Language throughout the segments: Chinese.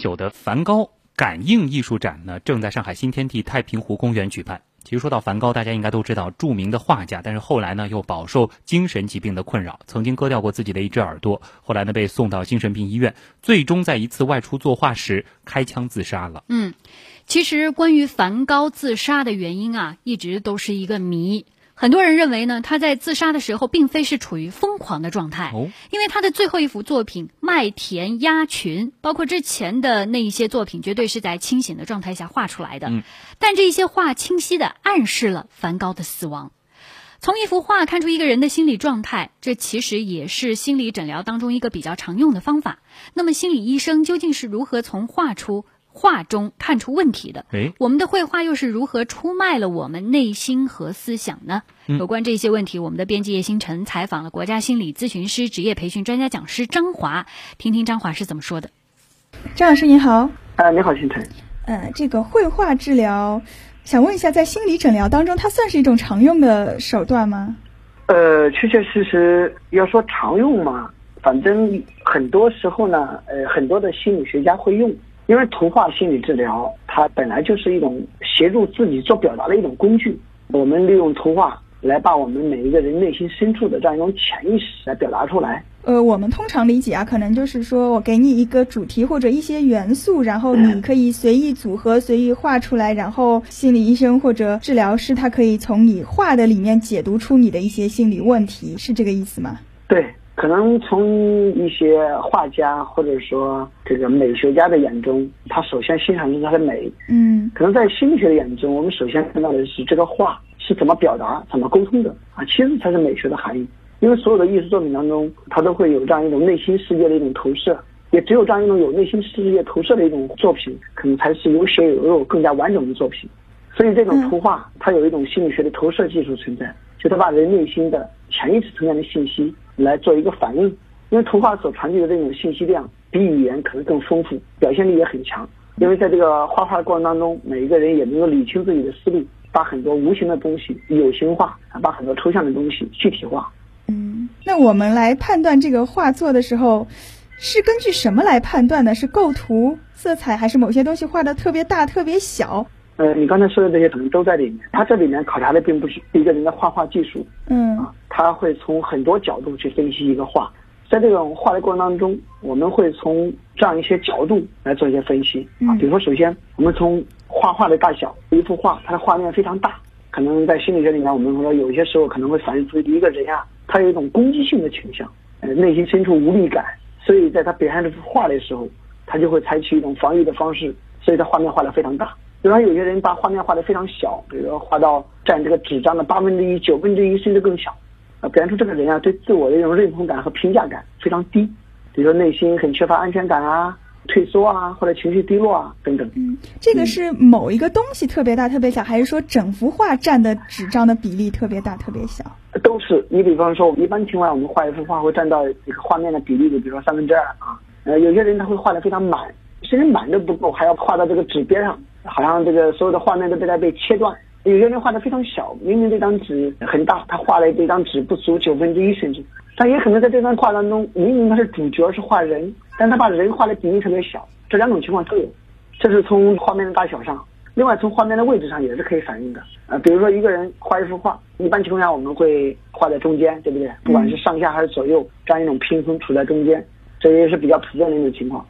久的梵高感应艺术展呢，正在上海新天地太平湖公园举办。其实说到梵高，大家应该都知道，著名的画家，但是后来呢又饱受精神疾病的困扰，曾经割掉过自己的一只耳朵，后来呢被送到精神病医院，最终在一次外出作画时开枪自杀了。嗯，其实关于梵高自杀的原因啊，一直都是一个谜。很多人认为呢，他在自杀的时候并非是处于疯狂的状态，因为他的最后一幅作品《麦田鸭群》，包括之前的那一些作品，绝对是在清醒的状态下画出来的。但这一些画清晰的暗示了梵高的死亡。从一幅画看出一个人的心理状态，这其实也是心理诊疗当中一个比较常用的方法。那么，心理医生究竟是如何从画出？画中看出问题的，哎，我们的绘画又是如何出卖了我们内心和思想呢？有关这些问题，我们的编辑叶星辰采访了国家心理咨询师职业培训专家讲师张华，听听张华是怎么说的。张老师您好，呃，你好，星辰。呃，这个绘画治疗，想问一下，在心理诊疗当中，它算是一种常用的手段吗？呃，确确实实要说常用嘛，反正很多时候呢，呃，很多的心理学家会用。因为图画心理治疗，它本来就是一种协助自己做表达的一种工具。我们利用图画来把我们每一个人内心深处的这样一种潜意识来表达出来。呃，我们通常理解啊，可能就是说我给你一个主题或者一些元素，然后你可以随意组合、随意画出来，然后心理医生或者治疗师他可以从你画的里面解读出你的一些心理问题，是这个意思吗？对。可能从一些画家或者说这个美学家的眼中，他首先欣赏的是它的美。嗯，可能在心理学的眼中，我们首先看到的是这个画是怎么表达、怎么沟通的啊，其实才是美学的含义。因为所有的艺术作品当中，它都会有这样一种内心世界的一种投射，也只有这样一种有内心世界投射的一种作品，可能才是有血有肉、更加完整的作品。所以，这种图画它有一种心理学的投射技术存在，就它把人内心的潜意识层面的信息。来做一个反应，因为图画所传递的这种信息量比语言可能更丰富，表现力也很强。因为在这个画画的过程当中，每一个人也能够理清自己的思路，把很多无形的东西有形化，把很多抽象的东西具体化。嗯，那我们来判断这个画作的时候，是根据什么来判断呢？是构图、色彩，还是某些东西画的特别大、特别小？呃，你刚才说的这些可能都在里面。它这里面考察的并不是一个人的画画技术，嗯啊，他会从很多角度去分析一个画。在这种画的过程当中，我们会从这样一些角度来做一些分析啊。比如说，首先我们从画画的大小，一幅画它的画面非常大，可能在心理学里面，我们说有些时候可能会反映出一个人呀，他有一种攻击性的倾向，呃，内心深处无力感，所以在他表现这幅画的时候，他就会采取一种防御的方式，所以他画面画的非常大。比方有些人把画面画的非常小，比如说画到占这个纸张的八分之一、九分之一，甚至更小，啊，表现出这个人啊对自我的一种认同感和评价感非常低，比如说内心很缺乏安全感啊、退缩啊，或者情绪低落啊等等。嗯，这个是某一个东西特别大、特别小，还是说整幅画占的纸张的比例特别大、特别小？都是。你比方说，我们一般情况下，我们画一幅画会占到这个画面的比例的，比如说三分之二啊。呃，有些人他会画的非常满，甚至满都不够，还要画到这个纸边上。好像这个所有的画面都被他被切断，有些人画的非常小，明明这张纸很大，他画了这张纸不足九分之一甚至，但也可能在这张画当中，明明他是主角是画人，但他把人画的比例特别小，这两种情况都有，这是从画面的大小上，另外从画面的位置上也是可以反映的啊，比如说一个人画一幅画，一般情况下我们会画在中间，对不对？不管是上下还是左右，这样一种平衡处在中间，这也是比较普遍的一种情况。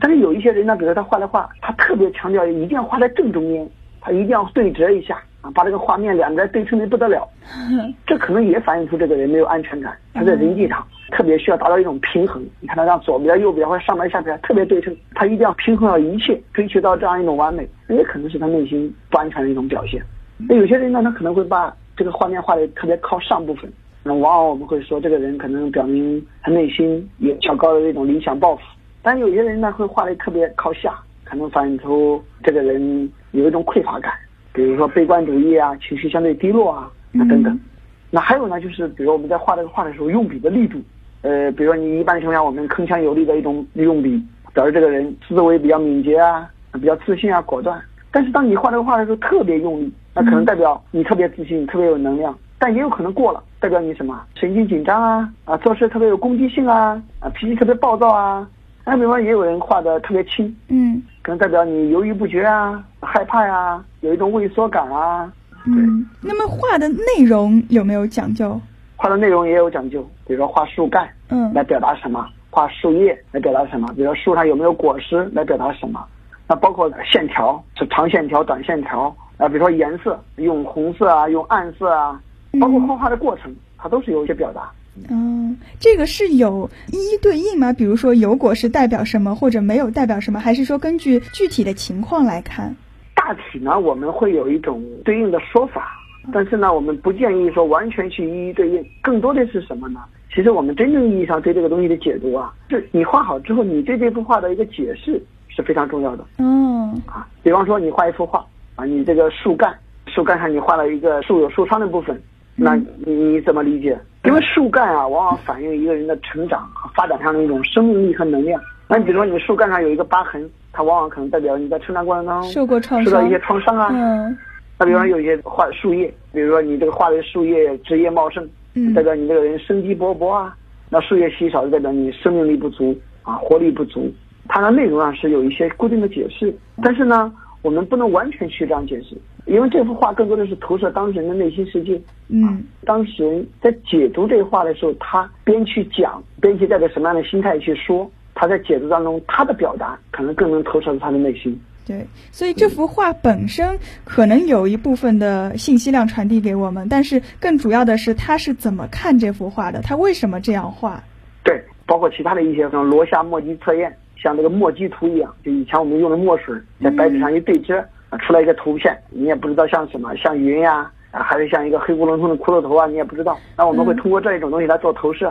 但是有一些人呢，比如说他画的画，他特别强调一定要画在正中间，他一定要对折一下啊，把这个画面两边对称的不得了。这可能也反映出这个人没有安全感，他在人际上特别需要达到一种平衡。你看他让左边、右边或者上边、下边特别对称，他一定要平衡到一切，追求到这样一种完美，那也可能是他内心不安全的一种表现。那有些人呢，他可能会把这个画面画的特别靠上部分，那往往我们会说这个人可能表明他内心有较高的这种理想抱负。但有些人呢会画的特别靠下，可能反映出这个人有一种匮乏感，比如说悲观主义啊，情绪相对低落啊，等等。那还有呢，就是比如我们在画这个画的时候，用笔的力度，呃，比如说你一般情况下我们铿锵有力的一种用笔，表示这个人思维比较敏捷啊，比较自信啊，果断。但是当你画这个画的时候特别用力，那可能代表你特别自信，特别有能量，但也有可能过了，代表你什么神经紧张啊，啊，做事特别有攻击性啊，啊，脾气特别暴躁啊。那比方也有人画的特别轻，嗯，可能代表你犹豫不决啊，害怕呀，有一种畏缩感啊。嗯，那么画的内容有没有讲究？画的内容也有讲究，比如说画树干，嗯，来表达什么；画树叶来表达什么；比如说树上有没有果实来表达什么。那包括线条是长线条、短线条啊，比如说颜色用红色啊，用暗色啊，包括画画的过程，它都是有一些表达。嗯，这个是有一一对应吗？比如说有果是代表什么，或者没有代表什么，还是说根据具体的情况来看？大体呢，我们会有一种对应的说法，但是呢，我们不建议说完全去一一对应，更多的是什么呢？其实我们真正意义上对这个东西的解读啊，是你画好之后，你对这幅画的一个解释是非常重要的。嗯，啊，比方说你画一幅画啊，你这个树干，树干上你画了一个树有树梢的部分，那你你怎么理解？因为树干啊，往往反映一个人的成长和发展上的一种生命力和能量。那你比如说你树干上有一个疤痕，它往往可能代表你在成长过程当中受过创伤，受到一些创伤啊。嗯。那比如说有一些画树叶，比如说你这个画的树叶枝叶茂盛，嗯，代表你这个人生机勃勃啊。那树叶稀少，就代表你生命力不足啊，活力不足。它的内容上是有一些固定的解释，但是呢，我们不能完全去这样解释。因为这幅画更多的是投射当事人的内心世界，嗯，当事人在解读这画的时候，他边去讲，边去带着什么样的心态去说，他在解读当中，他的表达可能更能投射他的内心。对，所以这幅画本身可能有一部分的信息量传递给我们，但是更主要的是他是怎么看这幅画的，他为什么这样画？对，包括其他的一些像罗夏墨迹测验，像这个墨迹图一样，就以前我们用的墨水在白纸上一对折。出来一个图片，你也不知道像什么，像云呀，啊，还是像一个黑咕隆咚的骷髅头啊，你也不知道。那我们会通过这一种东西来做投射，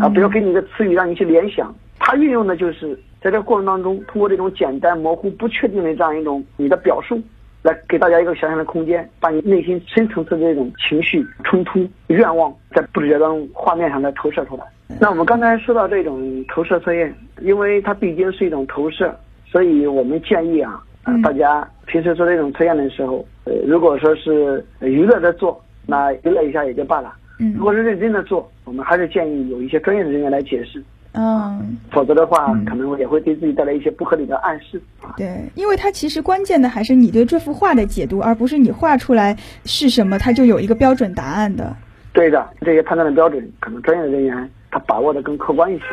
啊，比如给你一个词语让你去联想，它运用的就是在这个过程当中，通过这种简单、模糊、不确定的这样一种你的表述，来给大家一个想象的空间，把你内心深层次的这种情绪、冲突、愿望，在不知觉当中画面上来投射出来。那我们刚才说到这种投射测验，因为它毕竟是一种投射，所以我们建议啊。啊，大家平时做这种测验的时候，呃，如果说是娱乐的做，那娱乐一下也就罢了。嗯，如果是认真的做，我们还是建议有一些专业的人员来解释。嗯，否则的话，可能也会对自己带来一些不合理的暗示。对，因为它其实关键的还是你对这幅画的解读，而不是你画出来是什么，它就有一个标准答案的。对的，这些判断的标准，可能专业的人员他把握的更客观一些。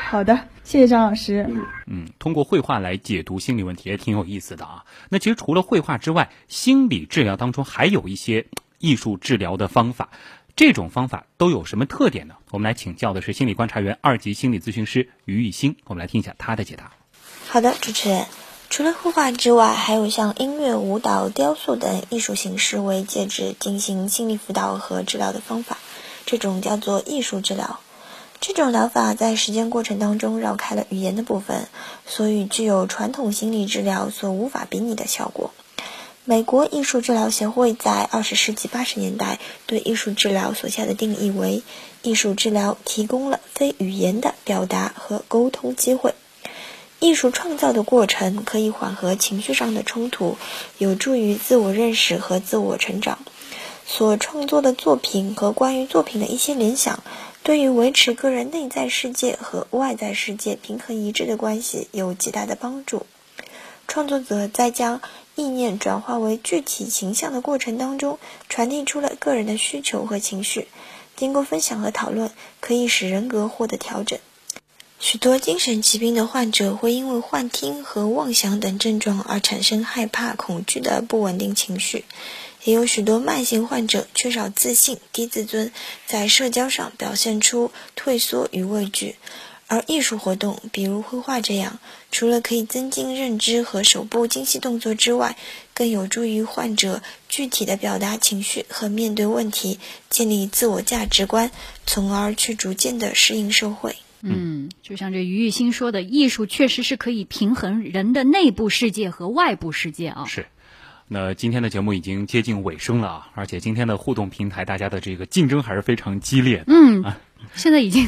好的，谢谢张老师。嗯，通过绘画来解读心理问题也挺有意思的啊。那其实除了绘画之外，心理治疗当中还有一些艺术治疗的方法，这种方法都有什么特点呢？我们来请教的是心理观察员、二级心理咨询师于玉兴，我们来听一下他的解答。好的，主持人，除了绘画之外，还有像音乐、舞蹈、雕塑等艺术形式为介质进行心理辅导和治疗的方法，这种叫做艺术治疗。这种疗法在实践过程当中绕开了语言的部分，所以具有传统心理治疗所无法比拟的效果。美国艺术治疗协会在二十世纪八十年代对艺术治疗所下的定义为：艺术治疗提供了非语言的表达和沟通机会。艺术创造的过程可以缓和情绪上的冲突，有助于自我认识和自我成长。所创作的作品和关于作品的一些联想。对于维持个人内在世界和外在世界平衡一致的关系有极大的帮助。创作者在将意念转化为具体形象的过程当中，传递出了个人的需求和情绪。经过分享和讨论，可以使人格获得调整。许多精神疾病的患者会因为幻听和妄想等症状而产生害怕、恐惧的不稳定情绪。也有许多慢性患者缺少自信、低自尊，在社交上表现出退缩与畏惧。而艺术活动，比如绘画这样，除了可以增进认知和手部精细动作之外，更有助于患者具体的表达情绪和面对问题，建立自我价值观，从而去逐渐的适应社会。嗯，就像这于玉新说的，艺术确实是可以平衡人的内部世界和外部世界啊。是。那今天的节目已经接近尾声了啊，而且今天的互动平台大家的这个竞争还是非常激烈的。嗯，现在已经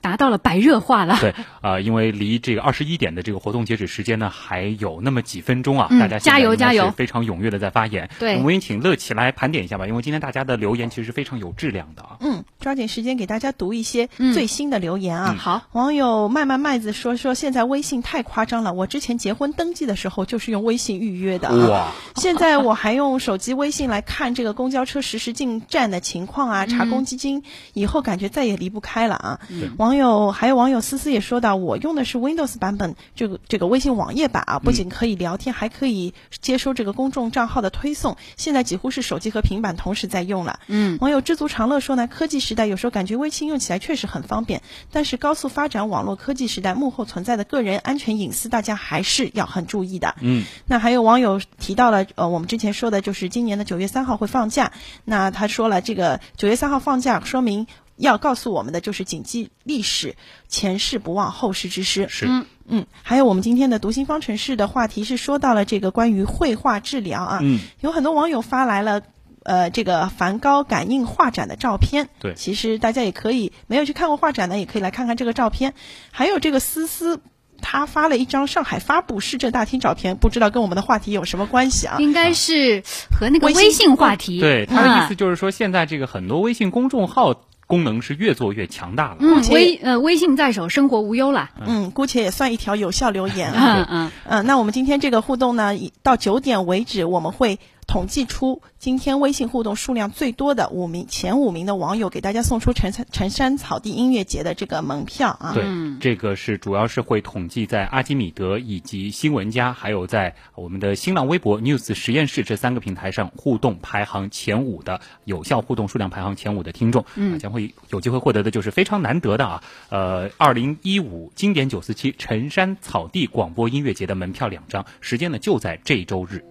达到了白热化了。对，呃，因为离这个二十一点的这个活动截止时间呢，还有那么几分钟啊，大家加油加油，非常踊跃的在发言。对，我们也请乐奇来盘点一下吧，因为今天大家的留言其实是非常有质量的啊。嗯，抓紧时间给大家读一些最新的留言啊。好，网友麦麦麦子说说现在微信太夸张了，我之前结婚登记的时候就是用微信预约的哇，现在我还用手机微信来看这个公交车实时进站的情况啊，查公积金，以后感觉再也离不开了啊。网友还有网友思思也说到，我用的是 Windows 版本，这个这个微信网页版啊，不仅可以聊天，还可以接收这个公众账号的推送。现在几乎是手机和平板同时在用了。嗯，网友知足常乐说呢，科技时代有时候感觉微信用起来确实很方便，但是高速发展网络科技时代幕后存在的个人安全隐私，大家还是要很注意的。嗯，那还有网友提到了，呃，我们之前说的就是今年的九月三号会放假，那他说了，这个九月三号放假，说明。要告诉我们的就是谨记历史，前世不忘后世之师。是，嗯嗯。还有我们今天的读心方程式的话题是说到了这个关于绘画治疗啊，嗯，有很多网友发来了呃这个梵高感应画展的照片。对，其实大家也可以没有去看过画展呢，也可以来看看这个照片。还有这个思思。他发了一张上海发布市政大厅照片，不知道跟我们的话题有什么关系啊？应该是和那个微信话题。对，他的意思就是说，现在这个很多微信公众号。功能是越做越强大了。嗯，微呃微信在手，生活无忧了。嗯，姑且也算一条有效留言嗯。嗯嗯。那我们今天这个互动呢，到九点为止，我们会。统计出今天微信互动数量最多的五名前五名的网友，给大家送出陈陈山草地音乐节的这个门票啊！对，这个是主要是会统计在阿基米德以及新闻家，还有在我们的新浪微博 News 实验室这三个平台上互动排行前五的有效互动数量排行前五的听众，嗯，将会有机会获得的就是非常难得的啊，呃，二零一五经典九四七陈山草地广播音乐节的门票两张，时间呢就在这周日。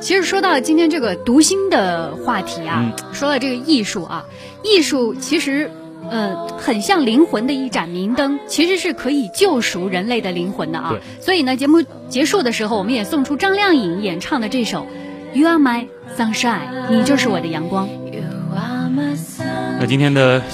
其实说到今天这个读心的话题啊，说到这个艺术啊，艺术其实呃很像灵魂的一盏明灯，其实是可以救赎人类的灵魂的啊。所以呢，节目结束的时候，我们也送出张靓颖演唱的这首《You Are My Sunshine》，你就是我的阳光。那今天的